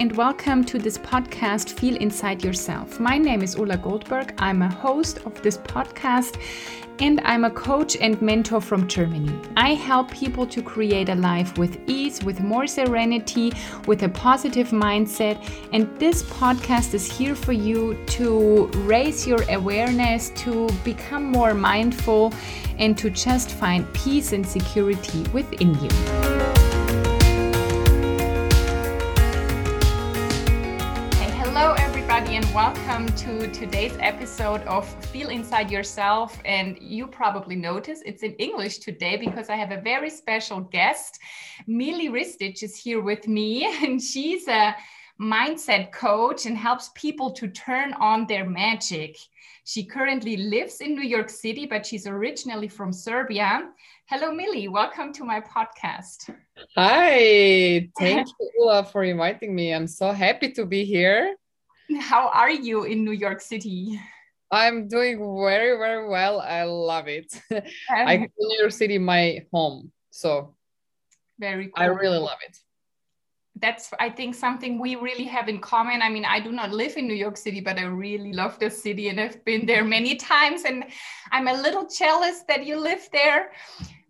and welcome to this podcast, Feel Inside Yourself. My name is Ulla Goldberg. I'm a host of this podcast and I'm a coach and mentor from Germany. I help people to create a life with ease, with more serenity, with a positive mindset. And this podcast is here for you to raise your awareness, to become more mindful, and to just find peace and security within you. Welcome to today's episode of Feel Inside Yourself. And you probably notice it's in English today because I have a very special guest. Mili Ristic is here with me, and she's a mindset coach and helps people to turn on their magic. She currently lives in New York City, but she's originally from Serbia. Hello, Mili. Welcome to my podcast. Hi. Thank you, Ulla, for inviting me. I'm so happy to be here. How are you in New York City? I'm doing very, very well. I love it. Um, I call New York City my home. So very cool. I really love it. That's I think something we really have in common. I mean, I do not live in New York City, but I really love the city and I've been there many times. And I'm a little jealous that you live there.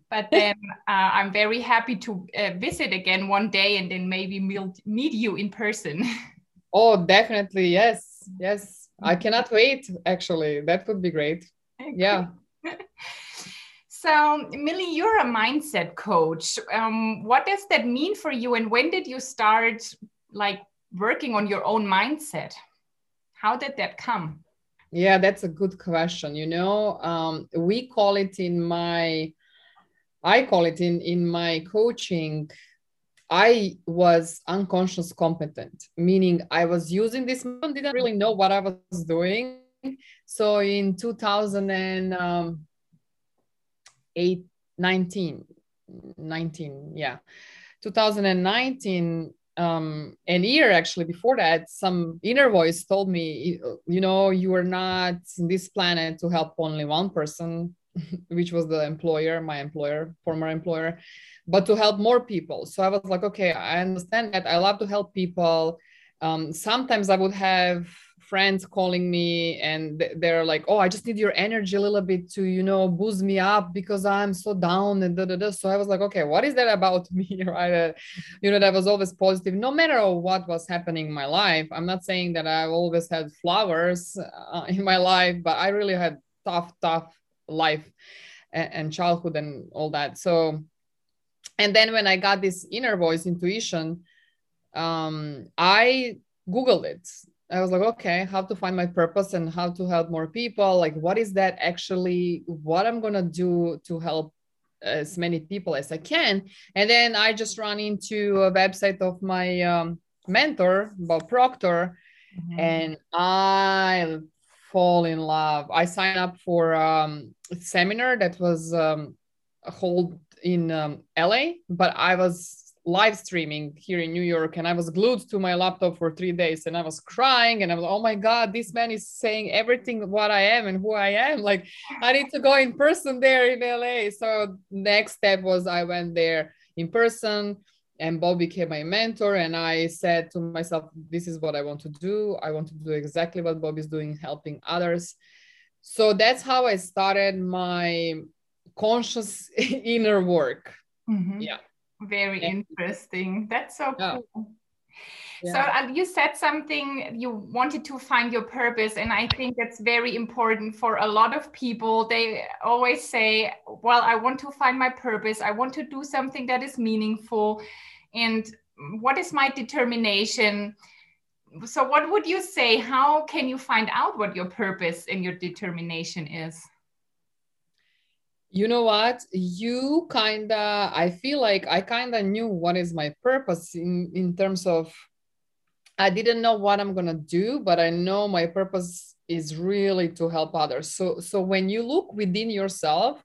But then uh, I'm very happy to uh, visit again one day and then maybe meet you in person. Oh, definitely. Yes. Yes. I cannot wait, actually. That would be great. Yeah. so, Mili, you're a mindset coach. Um, what does that mean for you? And when did you start like working on your own mindset? How did that come? Yeah, that's a good question. You know, um, we call it in my, I call it in in my coaching I was unconscious competent, meaning I was using this, didn't really know what I was doing. So in 2008, 19, 19, yeah, 2019, um, an year actually before that, some inner voice told me, you know, you are not in this planet to help only one person, which was the employer, my employer, former employer but to help more people. So I was like, okay, I understand that. I love to help people. Um, sometimes I would have friends calling me and they're like, oh, I just need your energy a little bit to, you know, boost me up because I'm so down and da, da, da. So I was like, okay, what is that about me? right. Uh, you know, that was always positive, no matter what was happening in my life. I'm not saying that I've always had flowers uh, in my life, but I really had tough, tough life and, and childhood and all that. So and then when i got this inner voice intuition um, i googled it i was like okay how to find my purpose and how to help more people like what is that actually what i'm going to do to help as many people as i can and then i just run into a website of my um, mentor bob proctor mm-hmm. and i fall in love i signed up for um, a seminar that was um, hold in um, LA, but I was live streaming here in New York and I was glued to my laptop for three days and I was crying and I was, oh my God, this man is saying everything what I am and who I am. Like I need to go in person there in LA. So next step was I went there in person and Bob became my mentor. And I said to myself, this is what I want to do. I want to do exactly what Bob is doing, helping others. So that's how I started my conscious inner work. Mm-hmm. Yeah. Very yeah. interesting. That's so yeah. cool. Yeah. So you said something you wanted to find your purpose, and I think that's very important for a lot of people. They always say, "Well, I want to find my purpose. I want to do something that is meaningful." And what is my determination? So, what would you say? How can you find out what your purpose and your determination is? you know what you kind of i feel like i kind of knew what is my purpose in in terms of i didn't know what i'm going to do but i know my purpose is really to help others so so when you look within yourself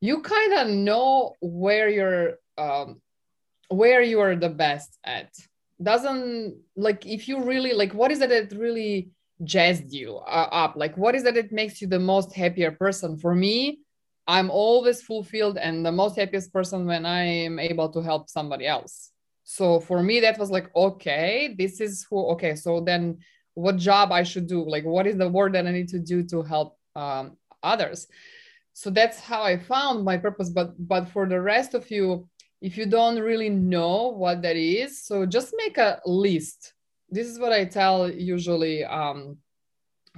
you kind of know where you're um, where you are the best at. Doesn't like if you really like what is it that really jazzed you uh, up? Like what is it that makes you the most happier person? For me I'm always fulfilled and the most happiest person when I am able to help somebody else. so for me that was like okay this is who okay so then what job i should do? Like what is the work that i need to do to help um, others? So that's how i found my purpose but but for the rest of you if you don't really know what that is so just make a list. This is what i tell usually um,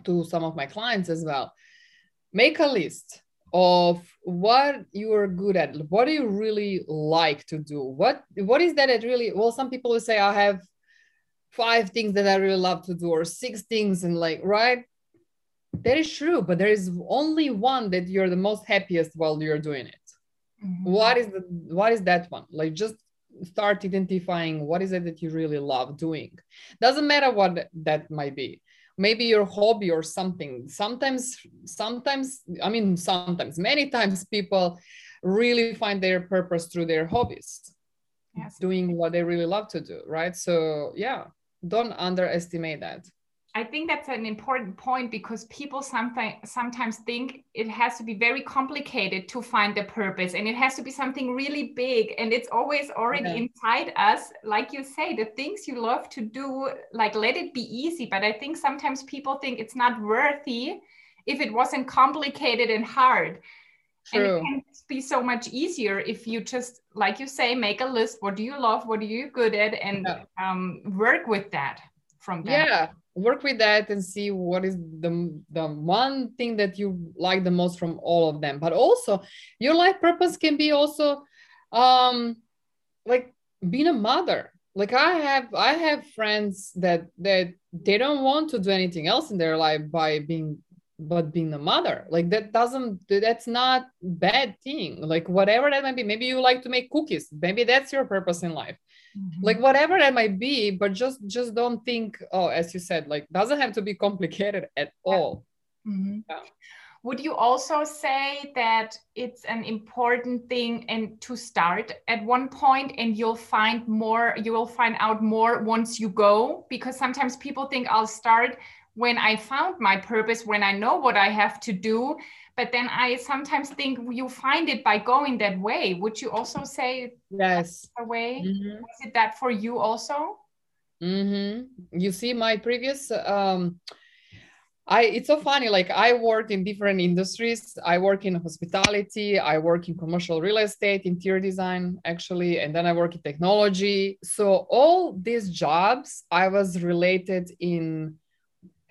to some of my clients as well. Make a list of what you are good at what do you really like to do? What what is that that really well some people will say i have five things that i really love to do or six things and like right? That is true but there is only one that you're the most happiest while you're doing it mm-hmm. what is the what is that one? Like just start identifying what is it that you really love doing. Doesn't matter what that might be. Maybe your hobby or something. Sometimes sometimes i mean sometimes many times people really find their purpose through their hobbies. Yes. doing what they really love to do right? So yeah don't underestimate that I think that's an important point because people sometimes sometimes think it has to be very complicated to find the purpose and it has to be something really big and it's always already yeah. inside us. Like you say the things you love to do like let it be easy but I think sometimes people think it's not worthy if it wasn't complicated and hard. True. and it can be so much easier if you just like you say make a list. What do you love? What are you good at? And yeah. um, work with that from there yeah work with that and see what is the the one thing that you like the most from all of them. But also your life purpose can be also um like being a mother. Like i have i have friends that that they don't want to do anything else in their life by being but being a mother. Like that doesn't that's not bad thing. Like whatever that might be. Maybe you like to make cookies. Maybe that's your purpose in life mm-hmm. like whatever that might be but just just don't think oh as you said like doesn't have to be complicated at all mm-hmm. yeah. would you also say that it's an important thing and to start at one point and you'll find more you will find out more once you go because sometimes people think i'll start when i found my purpose when i know what i have to do but then i sometimes think you find it by going that way would you also say yes a way mm-hmm. was it that for you also mm-hmm. you see my previous um I it's so funny. Like I worked in different industries. I work in hospitality. I work in commercial real estate, interior design, actually, and then I work in technology. So all these jobs, I was related in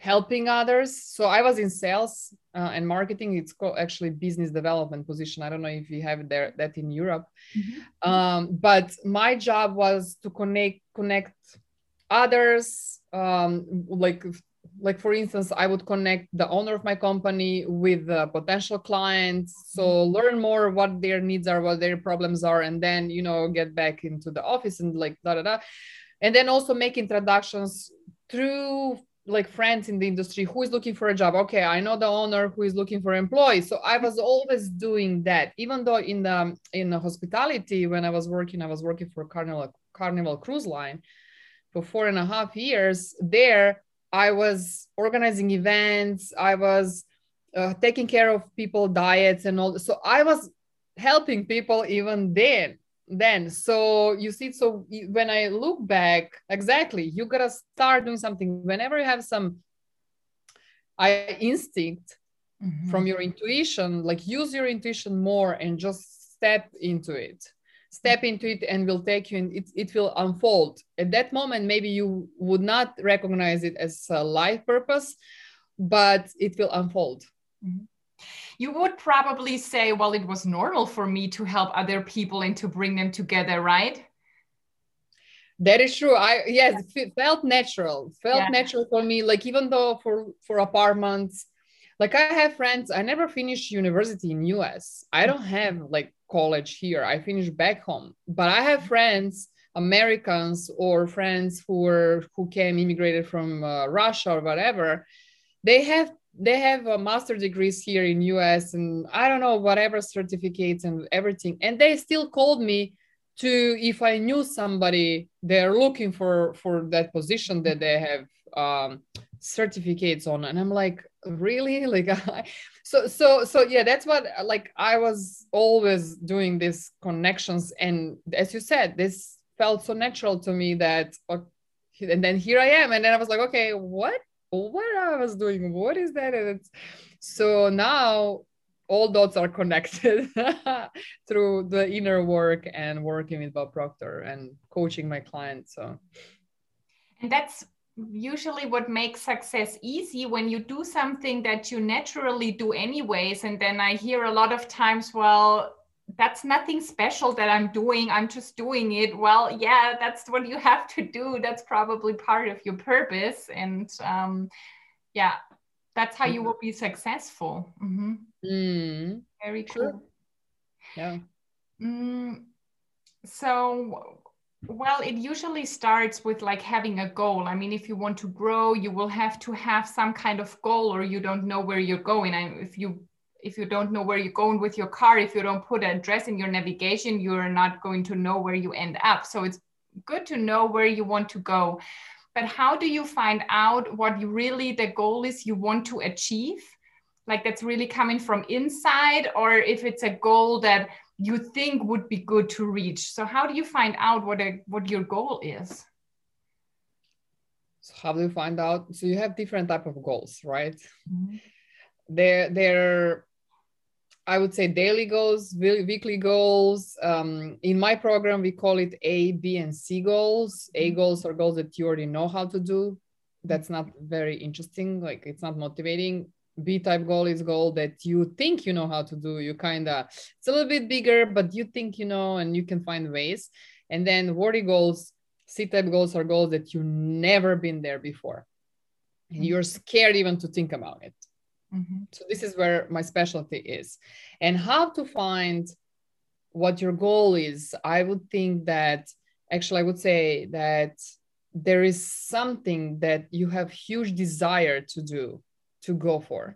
helping others. So I was in sales uh, and marketing. It's called actually business development position. I don't know if you have there that in Europe, mm-hmm. um, but my job was to connect connect others. Um, like like for instance, I would connect the owner of my company with the potential clients. So mm-hmm. learn more what their needs are, what their problems are, and then you know get back into the office and like da da da, and then also make introductions through like friends in the industry who is looking for a job? Okay i know the owner who is looking for employees. So i was always doing that. Even though in the in the hospitality when i was working i was working for carnival carnival cruise line for four and a half years. There i was organizing events. I was uh, taking care of people diets and all. So i was helping people even then then so you see so when i look back exactly you gotta start doing something. Whenever you have some i instinct mm-hmm. from your intuition like use your intuition more and just step into it. Step into it and will take you and it, it will unfold. At that moment maybe you would not recognize it as a life purpose but it will unfold. Mm-hmm you would probably say, well, it was normal for me to help other people and to bring them together, right? That is true. I yes, it felt natural. Felt yeah. natural for me. Like even though for for apartments, like I have friends. I never finished university in US. I don't have like college here. I finished back home. But I have friends, Americans or friends who were who came immigrated from uh, Russia or whatever. They have they have a master degrees here in us and i don't know whatever certificates and everything. And they still called me to if i knew somebody they're looking for for that position that they have um, certificates on. And i'm like really? Like so so so yeah that's what like i was always doing these connections. And as you said this felt so natural to me that and then here i am. And then i was like okay what what i was doing what is that? And it's so now all dots are connected through the inner work and working with bob proctor and coaching my clients so. And that's usually what makes success easy when you do something that you naturally do anyways. And then i hear a lot of times well that's nothing special that i'm doing i'm just doing it well yeah that's what you have to do that's probably part of your purpose and um, yeah that's how you mm-hmm. will be successful mm-hmm. mm. very cool sure. yeah mm, so well, it usually starts with like having a goal. I mean, if you want to grow, you will have to have some kind of goal, or you don't know where you're going. And if you if you don't know where you're going with your car, if you don't put an address in your navigation, you're not going to know where you end up. So it's good to know where you want to go. But how do you find out what you really the goal is you want to achieve? Like that's really coming from inside, or if it's a goal that you think would be good to reach so how do you find out what a what your goal is so how do you find out so you have different type of goals right mm-hmm. they're they're i would say daily goals weekly goals um, in my program we call it a b and c goals a mm-hmm. goals are goals that you already know how to do that's not very interesting like it's not motivating B type goal is goal that you think you know how to do. You kind of, it's a little bit bigger, but you think you know and you can find ways. And then worry goals, C type goals are goals that you never been there before. And mm-hmm. you're scared even to think about it. Mm-hmm. So this is where my specialty is. And how to find what your goal is, I would think that actually, I would say that there is something that you have huge desire to do to go for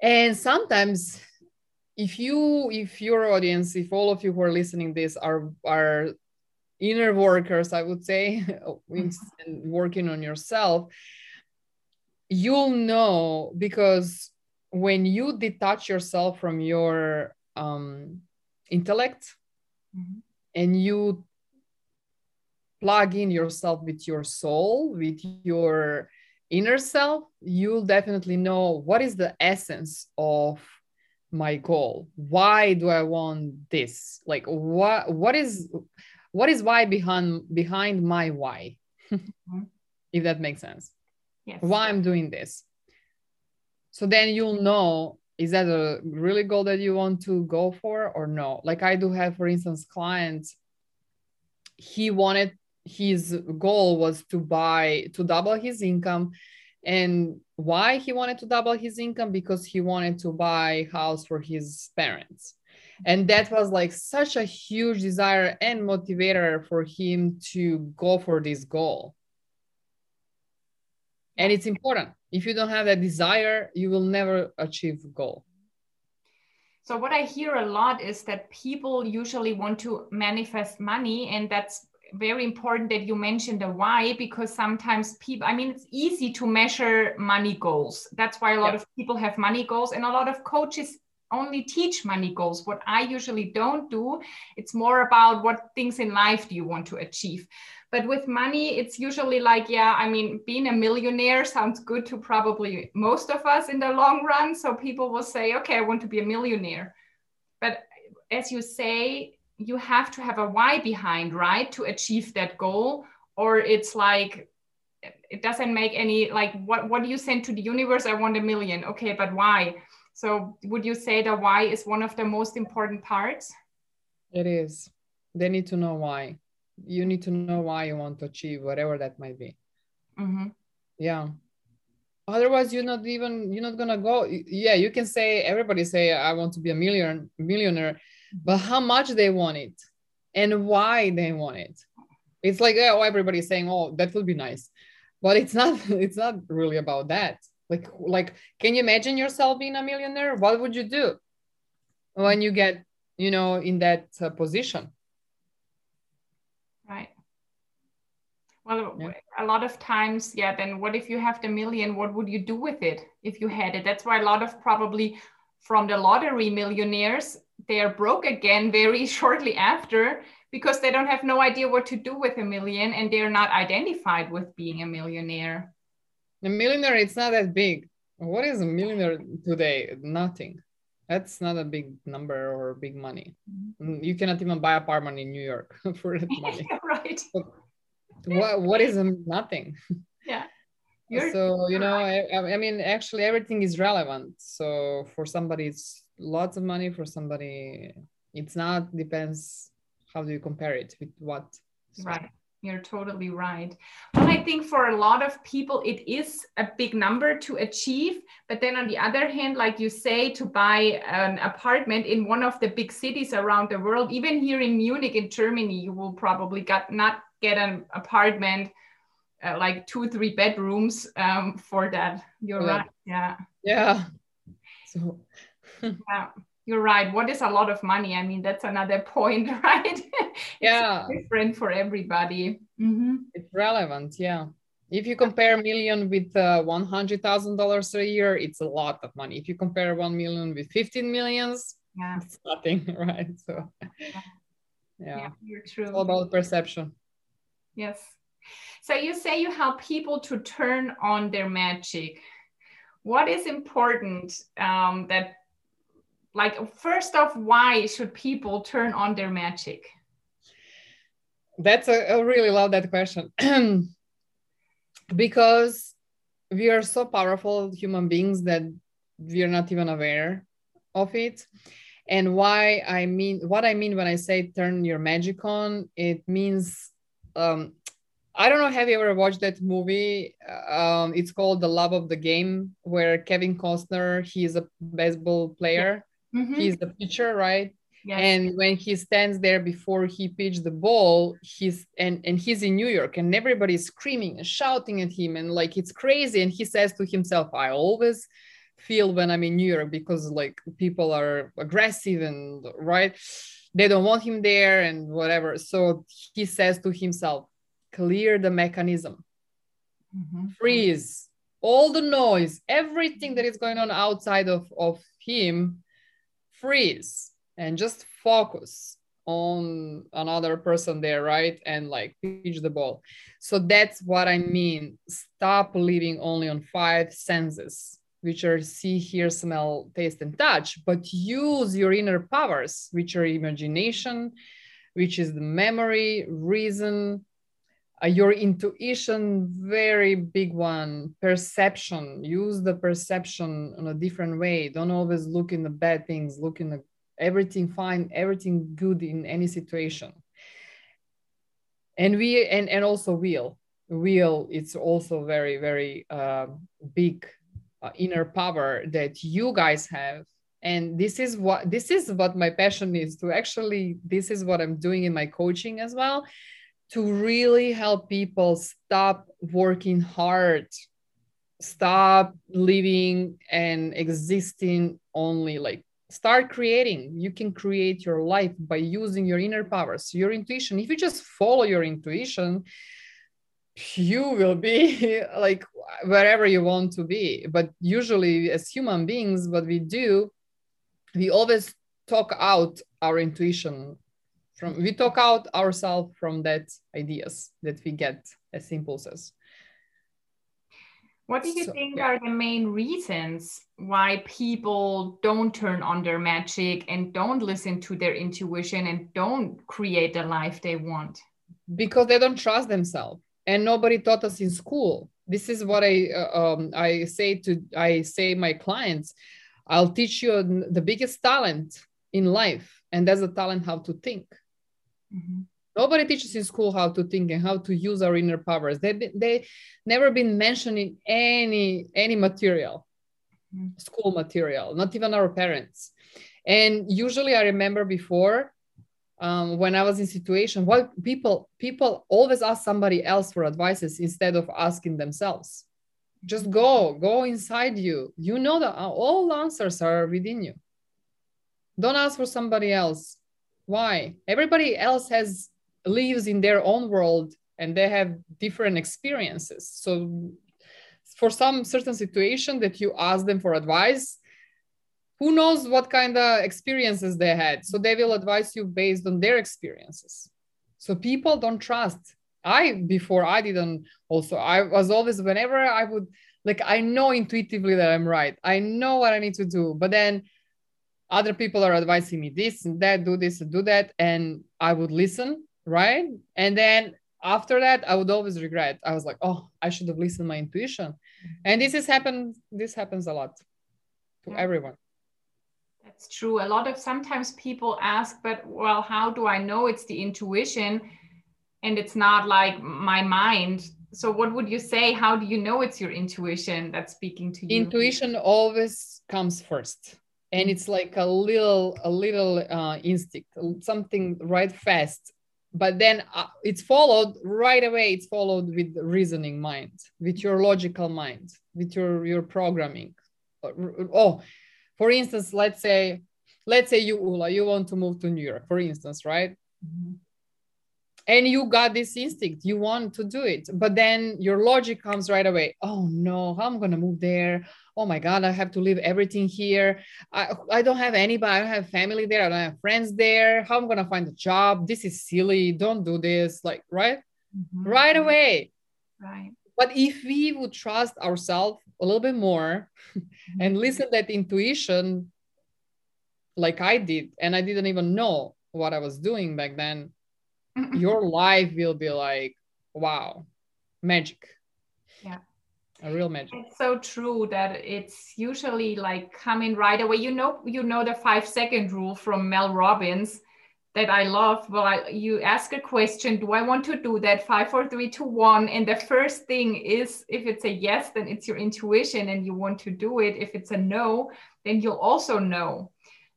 and sometimes if you if your audience if all of you who are listening this are are inner workers i would say working on yourself you'll know because when you detach yourself from your um, intellect mm-hmm. and you plug in yourself with your soul with your inner self, you'll definitely know what is the essence of my goal. Why do I want this? Like what what is what is why behind behind my why? Mm-hmm. if that makes sense. Yes. Why I'm doing this. So then you'll know is that a really goal that you want to go for or no? Like I do have, for instance, clients. He wanted his goal was to buy to double his income and why he wanted to double his income because he wanted to buy house for his parents and that was like such a huge desire and motivator for him to go for this goal and it's important. If you don't have that desire you will never achieve a goal. So what i hear a lot is that people usually want to manifest money and that's very important that you mentioned the why because sometimes people i mean it's easy to measure money goals. That's why a lot yeah. of people have money goals and a lot of coaches only teach money goals. What i usually don't do it's more about what things in life do you want to achieve but with money it's usually like yeah i mean being a millionaire sounds good to probably most of us in the long run so people will say okay i want to be a millionaire but as you say you have to have a why behind, right, to achieve that goal, or it's like it doesn't make any like what what do you send to the universe? I want a million. Okay, but why? So would you say that why is one of the most important parts? It is. They need to know why. You need to know why you want to achieve whatever that might be. Mm-hmm. Yeah. Otherwise, you're not even you're not gonna go. Yeah, you can say everybody say I want to be a million millionaire, but how much they want it and why they want it. It's like oh, everybody's saying, "Oh, that would be nice," but it's not. It's not really about that. Like, like, can you imagine yourself being a millionaire? What would you do when you get, you know, in that uh, position? Right. Well, yeah. a lot of times, yeah. Then what if you have the million? What would you do with it if you had it? That's why a lot of probably from the lottery millionaires they are broke again very shortly after because they don't have no idea what to do with a million and they're not identified with being a millionaire. A millionaire, it's not that big. What is a millionaire today? Nothing. That's not a big number or big money. Mm-hmm. You cannot even buy apartment in New York for that money. right. What what is nothing? Yeah. You're so you know, I, I mean, actually, everything is relevant. So for somebody, it's lots of money. For somebody, it's not. Depends how do you compare it with what. So. Right. You're totally right. Well, I think for a lot of people, it is a big number to achieve. But then on the other hand, like you say, to buy an apartment in one of the big cities around the world, even here in Munich, in Germany, you will probably got, not get an apartment uh, like two, three bedrooms um, for that. You're yeah. right. Yeah. Yeah. So, yeah you're right. What is a lot of money? I mean that's another point right? Yeah. different for everybody. Mm-hmm. it's relevant yeah. If you compare million with uh, $100000 a year it's a lot of money. If you compare 1 million with 15 millions yeah. it's nothing right? So yeah, yeah you're true. It's all about perception yes. So you say you help people to turn on their magic. What is important um, that like first off why should people turn on their magic? That's a, i really love that question. Because we are so powerful human beings that we are not even aware of it. And why i mean what i mean when i say turn your magic on it means um, i don't know have you ever watched that movie um, it's called the love of the game where kevin costner he's a baseball player Mm-hmm. He's the pitcher, right? Yes. And when he stands there before he pitched the ball, he's and and he's in New York, and everybody's screaming and shouting at him, and like it's crazy. And he says to himself, "I always feel when I'm in New York because like people are aggressive and right, they don't want him there and whatever." So he says to himself, "Clear the mechanism, mm-hmm. freeze." all the noise everything that is going on outside of, of him freeze and just focus on another person there, right? And like pitch the ball. So that's what I mean. Stop living only on five senses, which are see, hear, smell, taste, and touch, but use your inner powers, which are imagination, which is the memory, reason, uh, your intuition very big one perception. Use the perception in a different way. Don't always look in the bad things look in the everything fine everything good in any situation. And we and and also will. Will it's also very very uh, big uh, inner power that you guys have. And this is what this is what my passion is to actually this is what i'm doing in my coaching as well to really help people stop working hard stop living and existing only like start creating. You can create your life by using your inner powers your intuition. If you just follow your intuition you will be like wherever you want to be. But usually as human beings what we do we always talk out our intuition from we talk out ourselves from that ideas that we get as impulses. What do you so, think yeah. are the main reasons why people don't turn on their magic and don't listen to their intuition and don't create the life they want? Because they don't trust themselves and nobody taught us in school this is what i uh, um, i say to i say my clients i'll teach you the biggest talent in life and that's the talent how to think Mm-hmm. Nobody teaches in school how to think and how to use our inner powers. They they never been mentioned in any any material, mm-hmm. school material, not even our parents. And usually, I remember before um, when I was in situation, what people people always ask somebody else for advices instead of asking themselves. Just go, go inside you. You know that all answers are within you. Don't ask for somebody else why everybody else has lives in their own world and they have different experiences so for some certain situation that you ask them for advice who knows what kind of experiences they had? So they will advise you based on their experiences. So people don't trust. I before i didn't also i was always whenever i would like i know intuitively that i'm right. I know what i need to do but then other people are advising me this and that do this and do that and i would listen right? And then after that i would always regret. I was like oh i should have listened to my intuition. And this has happened this happens a lot to everyone that's true. A lot of sometimes people ask but well how do i know it's the intuition and it's not like my mind? So what would you say? How do you know it's your intuition that's speaking to you? Intuition always comes first and it's like a little a little uh, instinct something right fast but then uh, it's followed right away it's followed with the reasoning mind with your logical mind with your your programming. Uh, oh for instance let's say let's say you Ulla, you want to move to new york for instance right? Mm-hmm. And you got this instinct you want to do it but then your logic comes right away. Oh no how i'm gonna move there? Oh my god i have to leave everything here. I, I don't have anybody i don't have family there i don't have friends there. How i'm gonna find a job? This is silly don't do this like right? Mm-hmm. right away. Right but if we would trust ourselves a little bit more mm-hmm. and listen that intuition like i did and i didn't even know what i was doing back then your life will be like wow magic. Yeah. A real magic. It's so true that it's usually like coming right away. You know you know the five second rule from mel robbins that i love well I, you ask a question do i want to do that five four three two one and the first thing is if it's a yes then it's your intuition and you want to do it if it's a no then you'll also know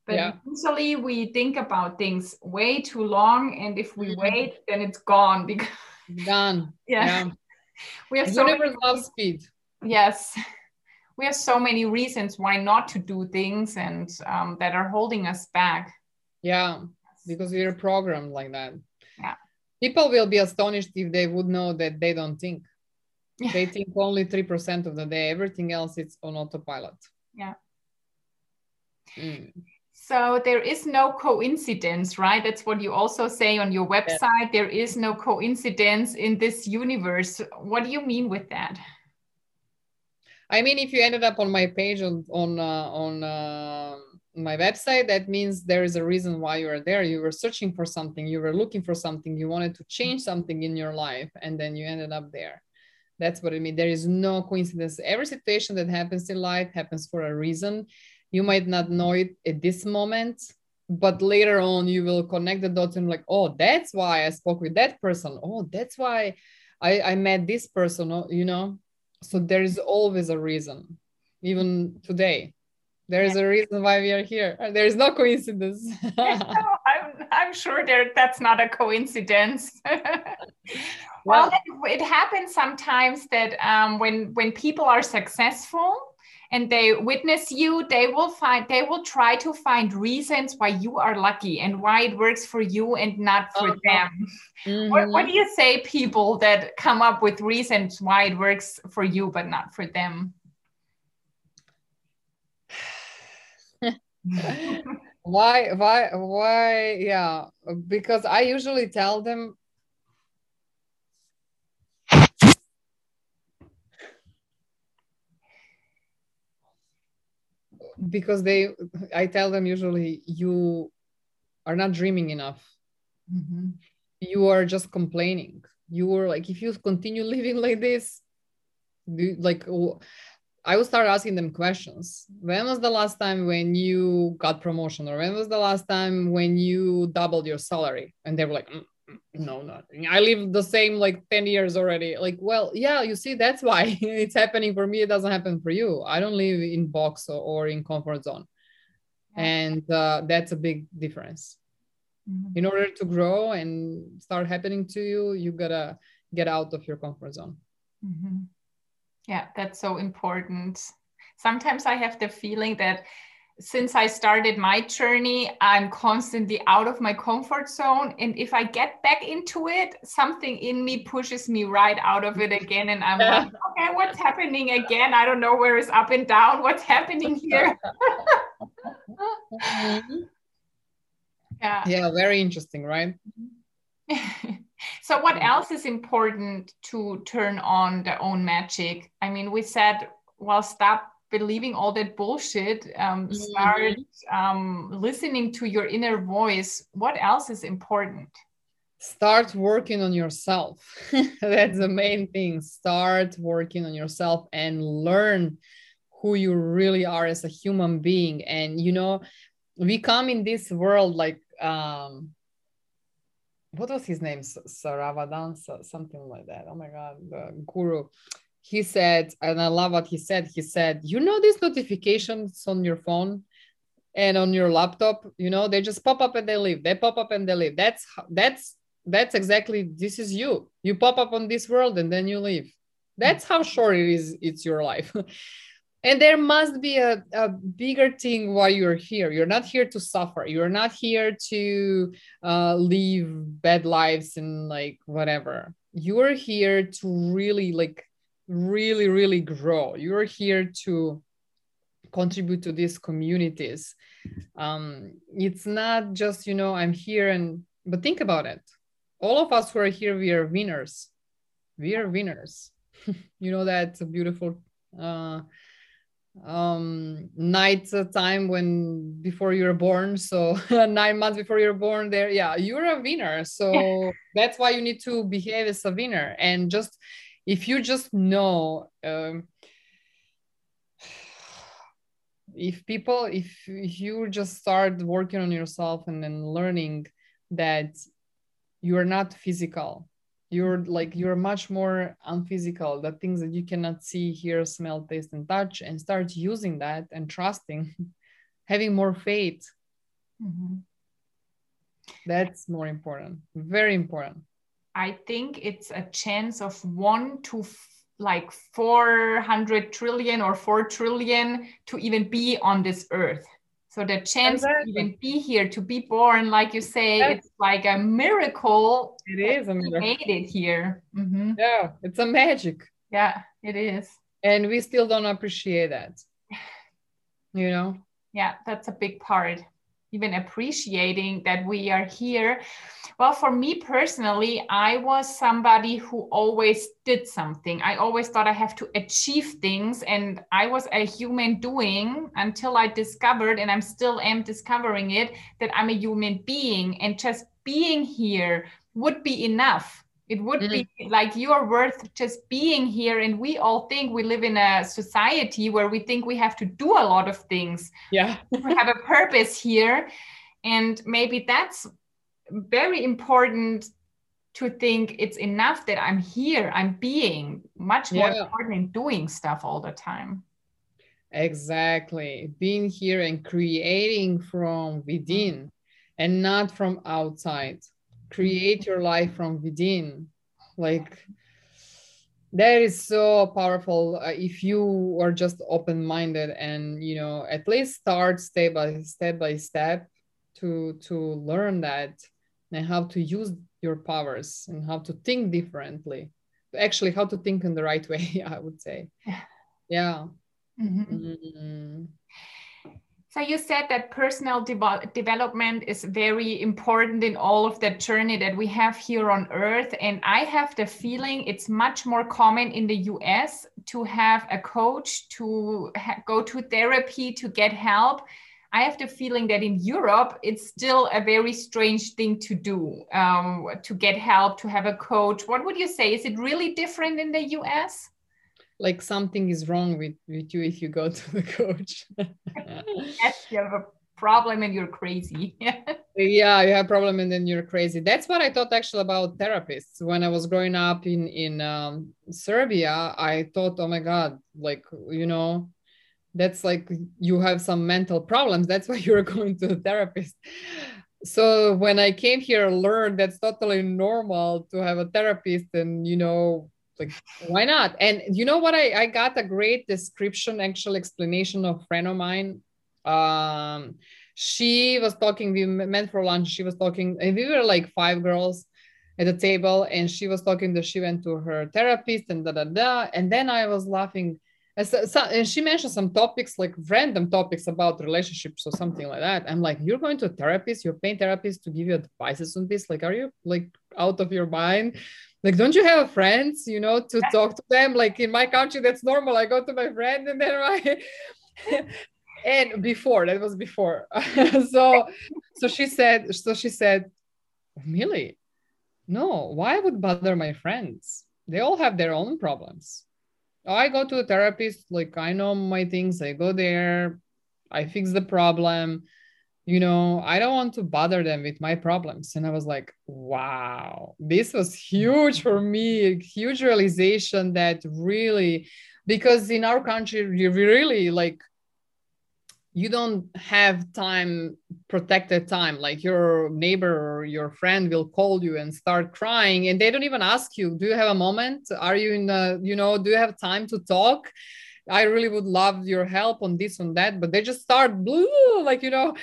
but yeah. usually we think about things way too long, and if we mm-hmm. wait, then it's gone because gone. yeah. yeah. we have so many love speed. Yes, we have so many reasons why not to do things, and um, that are holding us back. Yeah, because we're programmed like that. Yeah. People will be astonished if they would know that they don't think. Yeah. They think only 3% of the day. Everything else is on autopilot. Yeah. Mm. So there is no coincidence, right? That's what you also say on your website. Yeah. There is no coincidence in this universe. What do you mean with that? I mean, if you ended up on my page on on uh, on uh, my website, that means there is a reason why you are there. You were searching for something, you were looking for something, you wanted to change something in your life, and then you ended up there. That's what I mean. There is no coincidence. Every situation that happens in life happens for a reason you might not know it at this moment but later on you will connect the dots and like oh that's why i spoke with that person oh that's why i i met this person you know so there is always a reason even today there is yeah. a reason why we are here there is no coincidence no, I'm, I'm sure there that's not a coincidence well, it, it happens sometimes that um, when when people are successful and they witness you they will find they will try to find reasons why you are lucky and why it works for you and not for uh-huh. them mm-hmm. what, what do you say people that come up with reasons why it works for you but not for them why why why yeah because i usually tell them because they i tell them usually you are not dreaming enough mm-hmm. you are just complaining you are like if you continue living like this like i will start asking them questions when was the last time when you got promotion or when was the last time when you doubled your salary and they were like mm, no nothing. i live the same like 10 years already like well yeah you see that's why it's happening for me it doesn't happen for you i don't live in box or, or in comfort zone yeah. and uh, that's a big difference mm-hmm. in order to grow and start happening to you you gotta get out of your comfort zone mm-hmm. Yeah that's so important sometimes i have the feeling that since I started my journey, I'm constantly out of my comfort zone. And if I get back into it, something in me pushes me right out of it again. And I'm like, okay, what's happening again? I don't know where is up and down. What's happening here? Mm-hmm. yeah. Yeah, very interesting, right? so what else is important to turn on their own magic? I mean we said well stop believing all that bullshit um, mm-hmm. start um, listening to your inner voice. What else is important? Start working on yourself. That's the main thing. Start working on yourself and learn who you really are as a human being. And you know we come in this world like um what was his name? Saravadan something like that. Oh my god the guru. He said and i love what he said. He said you know these notifications on your phone and on your laptop? You know they just pop up and they leave. They pop up and they leave. That's that's that's exactly this is you. You pop up on this world and then you leave. That's how short it is it's your life and there must be a, a bigger thing why you're here. You're not here to suffer. You're not here to uh, live bad lives and like whatever. You're here to really like really really grow. You're here to contribute to these communities. Um, it's not just you know i'm here and but think about it. All of us who are here we are winners. We are winners. You know that's a beautiful uh, um night time when before you're born. So nine months before you're born there yeah you're a winner. So that's why you need to behave as a winner. And just if you just know um, if people if, if you just start working on yourself and then learning that you are not physical you're like you're much more unphysical. The things that you cannot see hear smell taste and touch and start using that and trusting having more faith. Mm-hmm. that's more important. Very important. I think it's a chance of one to f- like 400 trillion or 4 trillion to even be on this earth so the chance exactly. to even be here, to be born, like you say, yes. it's like a miracle. It is a miracle. Made it here. Mm-hmm. Yeah, it's a magic. Yeah, it is. And we still don't appreciate that. You know? Yeah, that's a big part even appreciating that we are here. Well, for me personally, I was somebody who always did something. I always thought I have to achieve things, and I was a human doing until I discovered, and I'm still am discovering it, that I'm a human being, and just being here would be enough it would mm-hmm. be like you're worth just being here and we all think we live in a society where we think we have to do a lot of things. Yeah. We have a purpose here and maybe that's very important to think it's enough that i'm here i'm being much more yeah. important than doing stuff all the time. Exactly. Being here and creating from within and not from outside create your life from within. Like that is so powerful uh, if you are just open-minded and you know at least start step by step by step to to learn that and how to use your powers and how to think differently. Actually how to think in the right way i would say. Yeah. Mm-hmm. mm-hmm. So you said that personal de- development is very important in all of the journey that we have here on earth. And I have the feeling it's much more common in the US to have a coach, to ha- go to therapy, to get help. I have the feeling that in Europe, it's still a very strange thing to do, um, to get help, to have a coach. What would you say? Is it really different in the US? Like something is wrong with, with you if you go to the coach. yes, you have a problem and you're crazy. yeah, you have a problem and then you're crazy. That's what I thought actually about therapists. When I was growing up in in um, Serbia, I thought, oh my god, like you know, that's like you have some mental problems. That's why you're going to a therapist. So when I came here, I learned that's totally normal to have a therapist and you know like why not? And you know what? I i got a great description actual explanation of friend of mine. Um she was talking we met for lunch. She was talking and we were like five girls at the table and she was talking that she went to her therapist and da da da. And then i was laughing. And she mentioned some topics like random topics about relationships or something like that. I'm like you're going to a therapist? You're therapist to give you advices on this? Like are you like out of your mind like don't you have friends you know to talk to them? Like in my country that's normal. I go to my friend and then I and before that was before. So so she said so she said Mili no why would bother my friends? They all have their own problems. I go to a therapist, like I know my things, I go there, I fix the problem. You know, I don't want to bother them with my problems. And I was like, wow, this was huge for me, a huge realization that really, because in our country, we really like you don't have time protected time. Like your neighbor or your friend will call you and start crying and they don't even ask you do you have a moment? Are you in the you know do you have time to talk i really would love your help on this on that but they just start blue like you know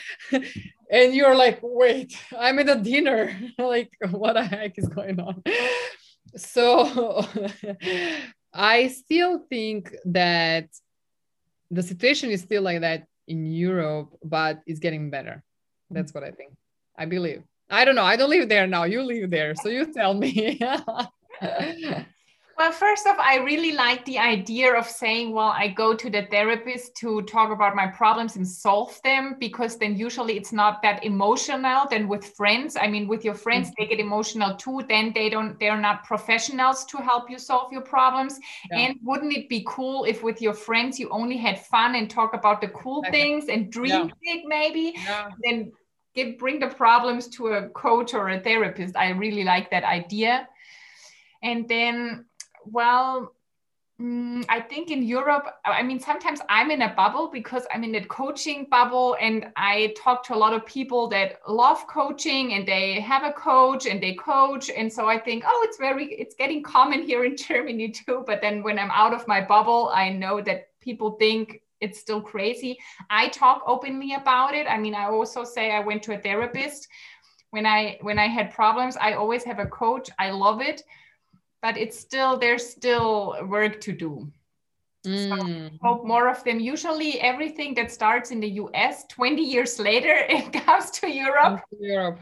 and you're like wait i'm at a dinner like what the heck is going on so i still think that the situation is still like that in Europe, but it's getting better. That's what I think. I believe. I don't know. I don't live there now. You live there. So you tell me. Well, first off, I really like the idea of saying, well, I go to the therapist to talk about my problems and solve them because then usually it's not that emotional than with friends. I mean, with your friends, mm-hmm. they get emotional too. Then they don't, they're not professionals to help you solve your problems. Yeah. And wouldn't it be cool if with your friends you only had fun and talk about the cool okay. things and dream yeah. big maybe? Yeah. Then give, bring the problems to a coach or a therapist. I really like that idea. And then well, mm, I think in Europe, I mean, sometimes I'm in a bubble because I'm in a coaching bubble and I talk to a lot of people that love coaching and they have a coach and they coach. And so I think, oh, it's very, it's getting common here in Germany too. But then when I'm out of my bubble, I know that people think it's still crazy. I talk openly about it. I mean, I also say I went to a therapist when I when I had problems. I always have a coach. I love it but it's still there's still work to do. Mm. So hope more of them. Usually, everything that starts in the US, 20 years later, it comes to Europe. Europe.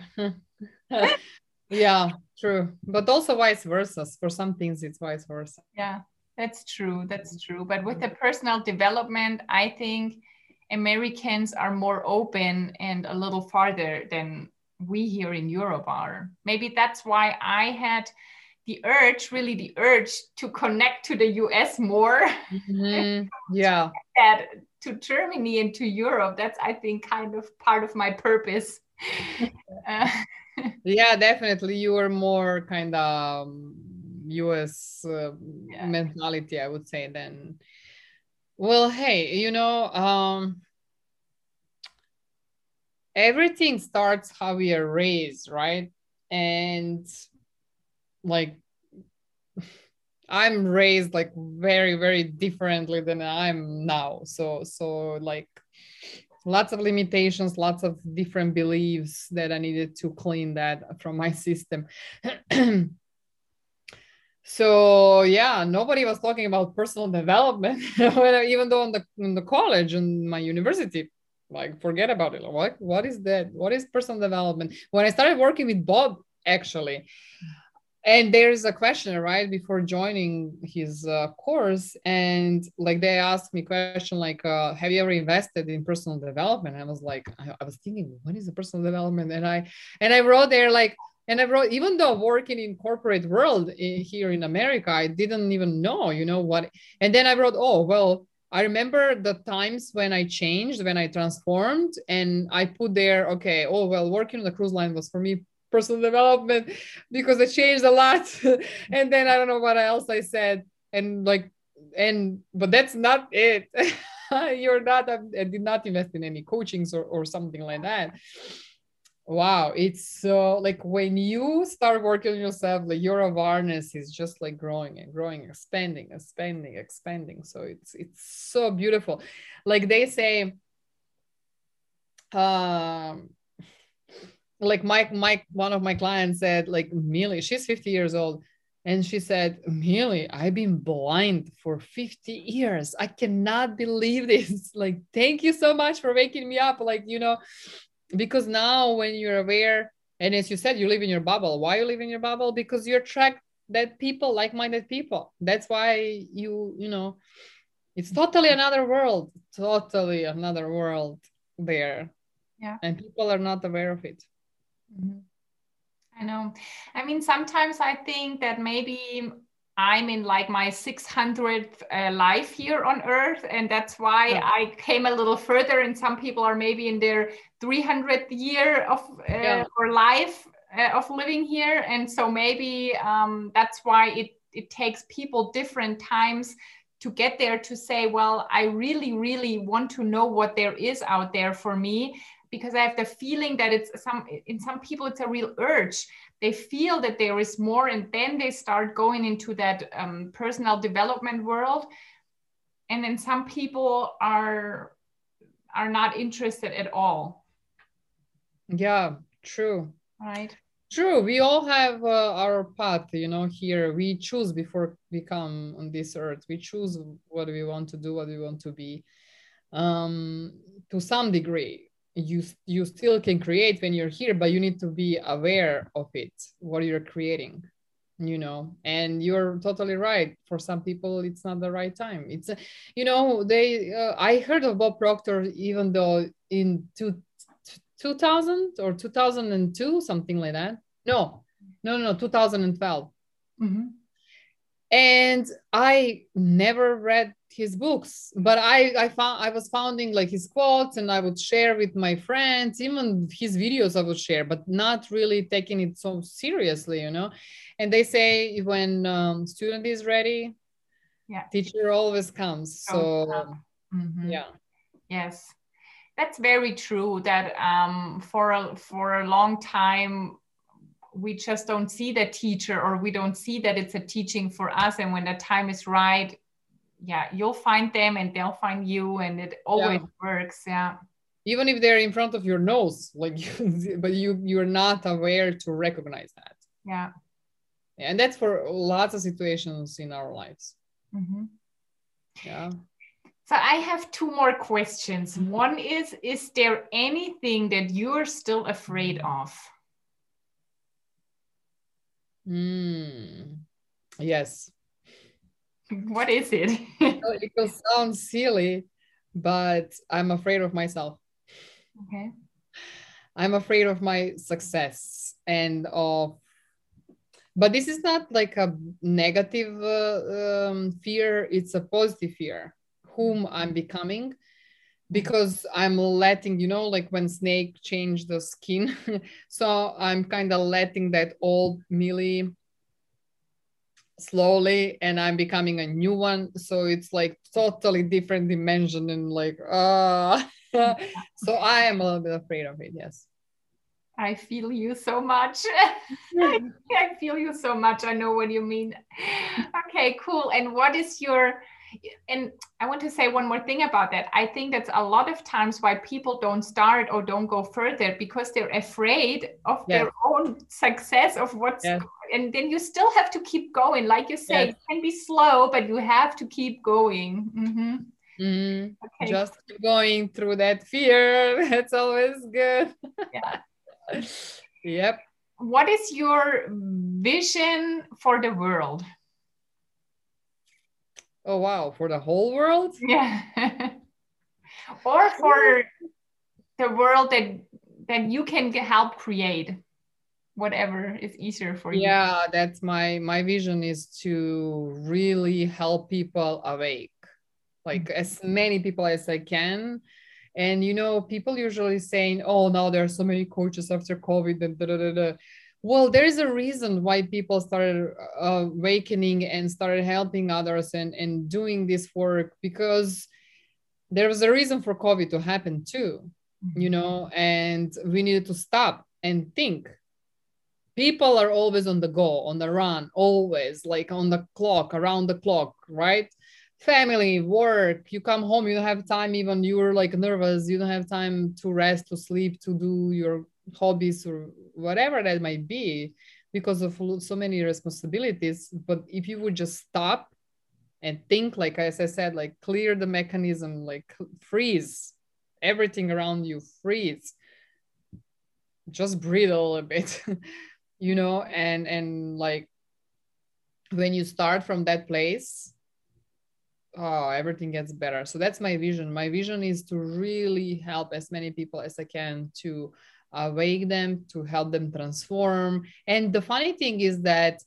yeah, true. But also vice versa. For some things, it's vice versa. Yeah, that's true. That's true. But with the personal development, I think Americans are more open and a little farther than we here in Europe are. Maybe that's why I had the urge, really the urge to connect to the US more. Mm-hmm. Yeah. that to Germany and to Europe. That's, I think, kind of part of my purpose. uh, yeah, definitely. You are more kind of US uh, yeah. mentality, I would say, then. Well, hey, you know, um, everything starts how we are raised, right? And like i'm raised like very very differently than i'm now. So so like lots of limitations lots of different beliefs that i needed to clean that from my system. So yeah nobody was talking about personal development even though in the in the college and my university like forget about it. What what is that? What is personal development? When i started working with bob actually and there's a question right before joining his uh, course and like they asked me question like uh, have you ever invested in personal development? I was like I, I, was thinking what is the personal development? And i and i wrote there like and i wrote even though working in corporate world in, here in america i didn't even know you know what and then i wrote oh well I remember the times when I changed, when I transformed, and I put there, okay, oh, well, working on the cruise line was for me personal development because it changed a lot. and then I don't know what else I said. And like, and but that's not it. You're not, I did not invest in any coachings or, or something like that. Wow, it's so like when you start working on yourself, like your awareness is just like growing and growing, expanding, expanding, expanding. So it's it's so beautiful. Like they say, um, like Mike, Mike, one of my clients said, like Mili, she's 50 years old. And she said, Mili, I've been blind for 50 years. I cannot believe this. Like, thank you so much for waking me up. Like, you know, because now when you're aware and as you said you live in your bubble why you live in your bubble because you attract that people like-minded people that's why you you know it's totally another world totally another world there yeah and people are not aware of it mm-hmm. i know i mean sometimes i think that maybe i'm in like my 600th uh, life here on earth and that's why yeah. i came a little further and some people are maybe in their 300th year of uh, yeah. or life uh, of living here and so maybe um, that's why it it takes people different times to get there to say well i really really want to know what there is out there for me because i have the feeling that it's some in some people it's a real urge. They feel that there is more and then they start going into that um, personal development world. And then some people are are not interested at all. Yeah true. Right? True. We all have uh, our path you know here. We choose before we come on this earth. We choose what we want to do what we want to be. Um to some degree you you still can create when you're here but you need to be aware of it what you're creating you know? And you're totally right. For some people it's not the right time. It's you know they uh, i heard of bob proctor even though in two, 2000 or 2002 something like that. No no no 2012 mm-hmm. And i never read his books but i i found i was founding like his quotes and i would share with my friends even his videos i would share but not really taking it so seriously you know? And they say when um, student is ready yeah. teacher always comes so mm-hmm. yeah. Yes. That's very true that um, for a, for a long time we just don't see that teacher or we don't see that it's a teaching for us. And when the time is right yeah you'll find them and they'll find you and it always yeah. works yeah. Even if they're in front of your nose like but you you're not aware to recognize that. Yeah. And that's for lots of situations in our lives. Mm-hmm. yeah. So i have two more questions. One is is there anything that you're still afraid of mm. yes what is it? it will sound silly, but I'm afraid of myself. Okay. I'm afraid of my success and of, but this is not like a negative uh, um, fear, it's a positive fear, whom I'm becoming because I'm letting, you know, like when snake change the skin. so I'm kind of letting that old Mili slowly and i'm becoming a new one. So it's like totally different dimension and like uh so i am a little bit afraid of it yes. I feel you so much. I feel you so much. I know what you mean. Okay cool. And what is your and I want to say one more thing about that. I think that's a lot of times why people don't start or don't go further because they're afraid of yes. their own success of what's yes. and then you still have to keep going. Like you say, yes. it can be slow, but you have to keep going. Mm-hmm. Mm, okay. Just keep going through that fear. That's always good. Yeah. yep. What is your vision for the world? Oh wow, for the whole world? Yeah. or for the world that that you can help create whatever is easier for you yeah that's my my vision is to really help people awake like mm-hmm. as many people as i can and you know people usually saying oh now there are so many coaches after covid and da, da, da. Well, there is a reason why people started uh, awakening and started helping others and, and doing this work because there was a reason for COVID to happen too, mm-hmm. you know, and we needed to stop and think. People are always on the go, on the run, always like on the clock, around the clock, right? Family, work, you come home, you don't have time, even you're like nervous, you don't have time to rest, to sleep, to do your hobbies or whatever that might be because of so many responsibilities but if you would just stop and think like as i said like clear the mechanism like freeze everything around you freeze just breathe a little bit you know and and like when you start from that place oh everything gets better. So that's my vision. My vision is to really help as many people as i can to awake them to help them transform. And the funny thing is that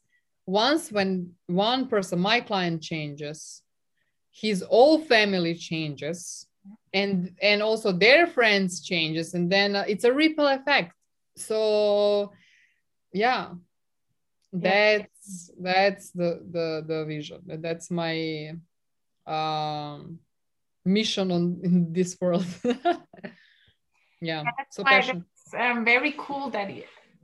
once when one person my client changes his whole family changes and and also their friends changes and then uh, it's a ripple effect. So yeah. That's that's the the the vision. That's my um mission on in this world. Yeah, yeah so passion. Um, very cool that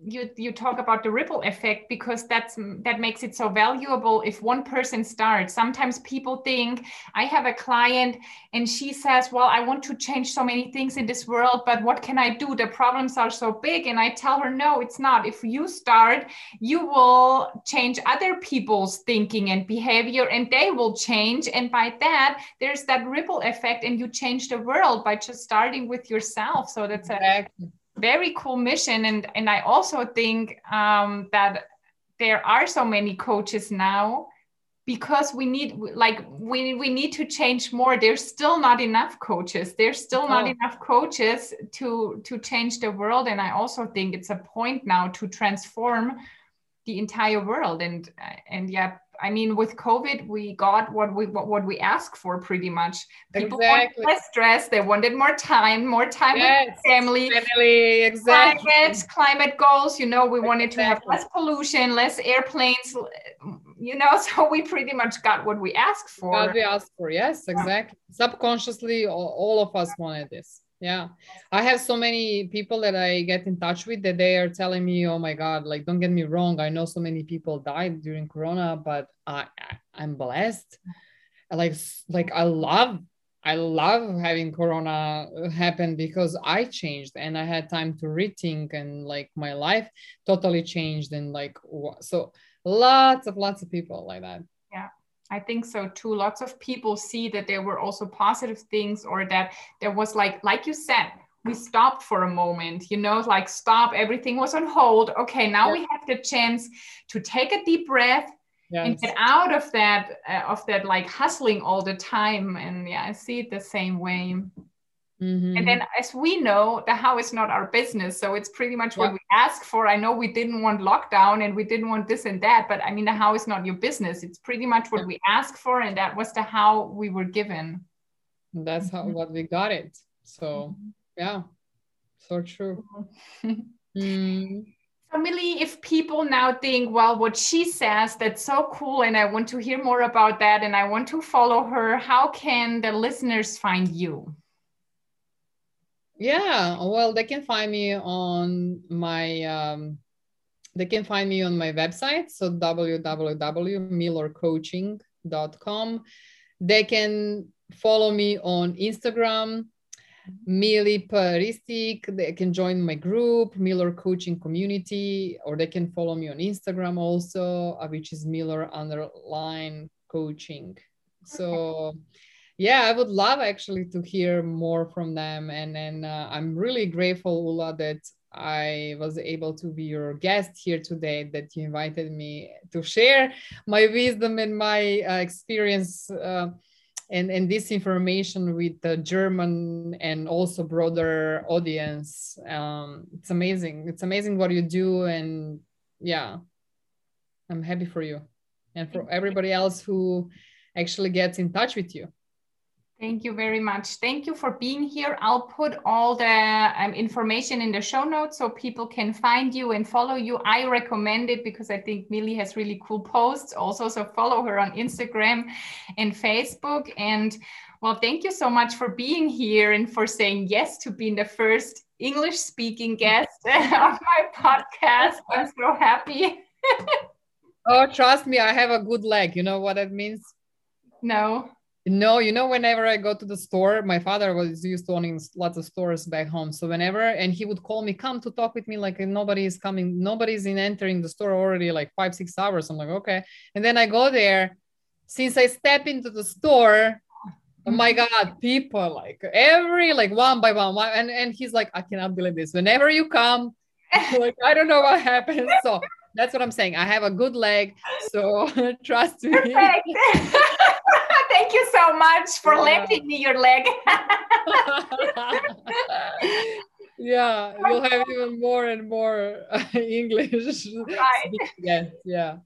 you you talk about the ripple effect because that's that makes it so valuable if one person starts. Sometimes people think i have a client and she says well i want to change so many things in this world but what can i do? The problems are so big. And i tell her no it's not. If you start you will change other people's thinking and behavior and they will change. And by that there's that ripple effect and you change the world by just starting with yourself. So that's a very cool mission. And and i also think um, that there are so many coaches now because we need like we, we need to change more. There's still not enough coaches. There's still not oh. enough coaches to to change the world. And i also think it's a point now to transform the entire world. And and yeah I mean, with COVID, we got what we what, what we asked for pretty much. People exactly. wanted less stress. They wanted more time, more time yes. with family. Family, exactly. Climate, climate goals. You know, we wanted exactly. to have less pollution, less airplanes. You know, so we pretty much got what we asked for. What we asked for, yes, exactly. Yeah. Subconsciously, all, all of us wanted this yeah. I have so many people that i get in touch with that they are telling me oh my god like don't get me wrong i know so many people died during corona but i, I am blessed. Like like i love i love having corona uh, happen because i changed and i had time to rethink and like my life totally changed and like so lots of lots of people like that I think so too. Lots of people see that there were also positive things or that there was like, like you said, we stopped for a moment, you know, like stop, everything was on hold. Okay, now yeah. we have the chance to take a deep breath yes. and get out of that, uh, of that like hustling all the time. And yeah, I see it the same way. Mm-hmm. And then, as we know, the how is not our business. So it's pretty much what we ask for. I know we didn't want lockdown and we didn't want this and that, but I mean, the how is not your business. It's pretty much what yeah. we ask for, and that was the how we were given. That's how mm-hmm. what we got it. So mm-hmm. yeah, so true. mm. Mili, if people now think, well, what she says, that's so cool, and I want to hear more about that, and I want to follow her, how can the listeners find you? Yeah, well, they can find me on my um, they can find me on my website, so www.milorcoaching.com. They can follow me on Instagram, Mili Paristik. They can join my group, Milor Coaching Community, or they can follow me on Instagram also, uh, which is Milor underline coaching. So yeah i would love actually to hear more from them. And and uh, i'm really grateful Ulla that i was able to be your guest here today that you invited me to share my wisdom and my uh, experience uh, and and this information with the german and also broader audience. Um, it's amazing. It's amazing what you do. And yeah i'm happy for you and for everybody else who actually gets in touch with you Thank you very much. Thank you for being here. I'll put all the um, information in the show notes so people can find you and follow you. I recommend it because I think Mili has really cool posts also. So follow her on Instagram and Facebook. And well, thank you so much for being here and for saying yes to being the first English speaking guest on my podcast. I'm so happy. oh, trust me, I have a good leg. You know what that means? No. No, you know, whenever I go to the store, my father was used to owning lots of stores back home. So whenever, and he would call me, come to talk with me, like nobody is coming, nobody's in entering the store already like five, six hours. I'm like, okay. And then I go there. Since I step into the store, oh my mm-hmm. God, people like every, like one by one, and, and he's like, I cannot believe this. Whenever you come, like I don't know what happened. So that's what I'm saying. I have a good leg, so trust me. Thank you so much for yeah. lending me your leg. yeah, you'll have even more and more uh, English. Right. Yes, yeah.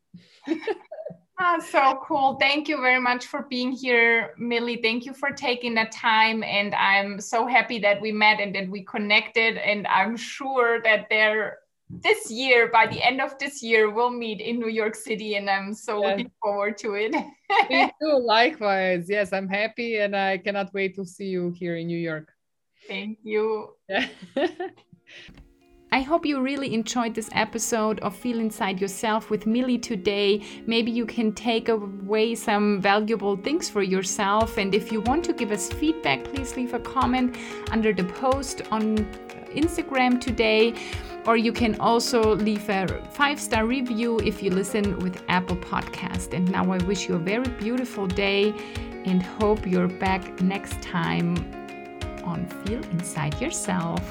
Oh, so cool. Thank you very much for being here, Mili. Thank you for taking the time. And I'm so happy that we met and that we connected. And I'm sure that there this year, by the end of this year, we'll meet in New York City. And I'm so yes. looking forward to it. Me too, likewise. Yes, I'm happy and I cannot wait to see you here in New York. Thank you. Yeah. I hope you really enjoyed this episode of Feel Inside Yourself with Mili today. Maybe you can take away some valuable things for yourself. And if you want to give us feedback, please leave a comment under the post on Instagram today. Or you can also leave a five star review if you listen with Apple Podcast. And now I wish you a very beautiful day and hope you're back next time on Feel Inside Yourself.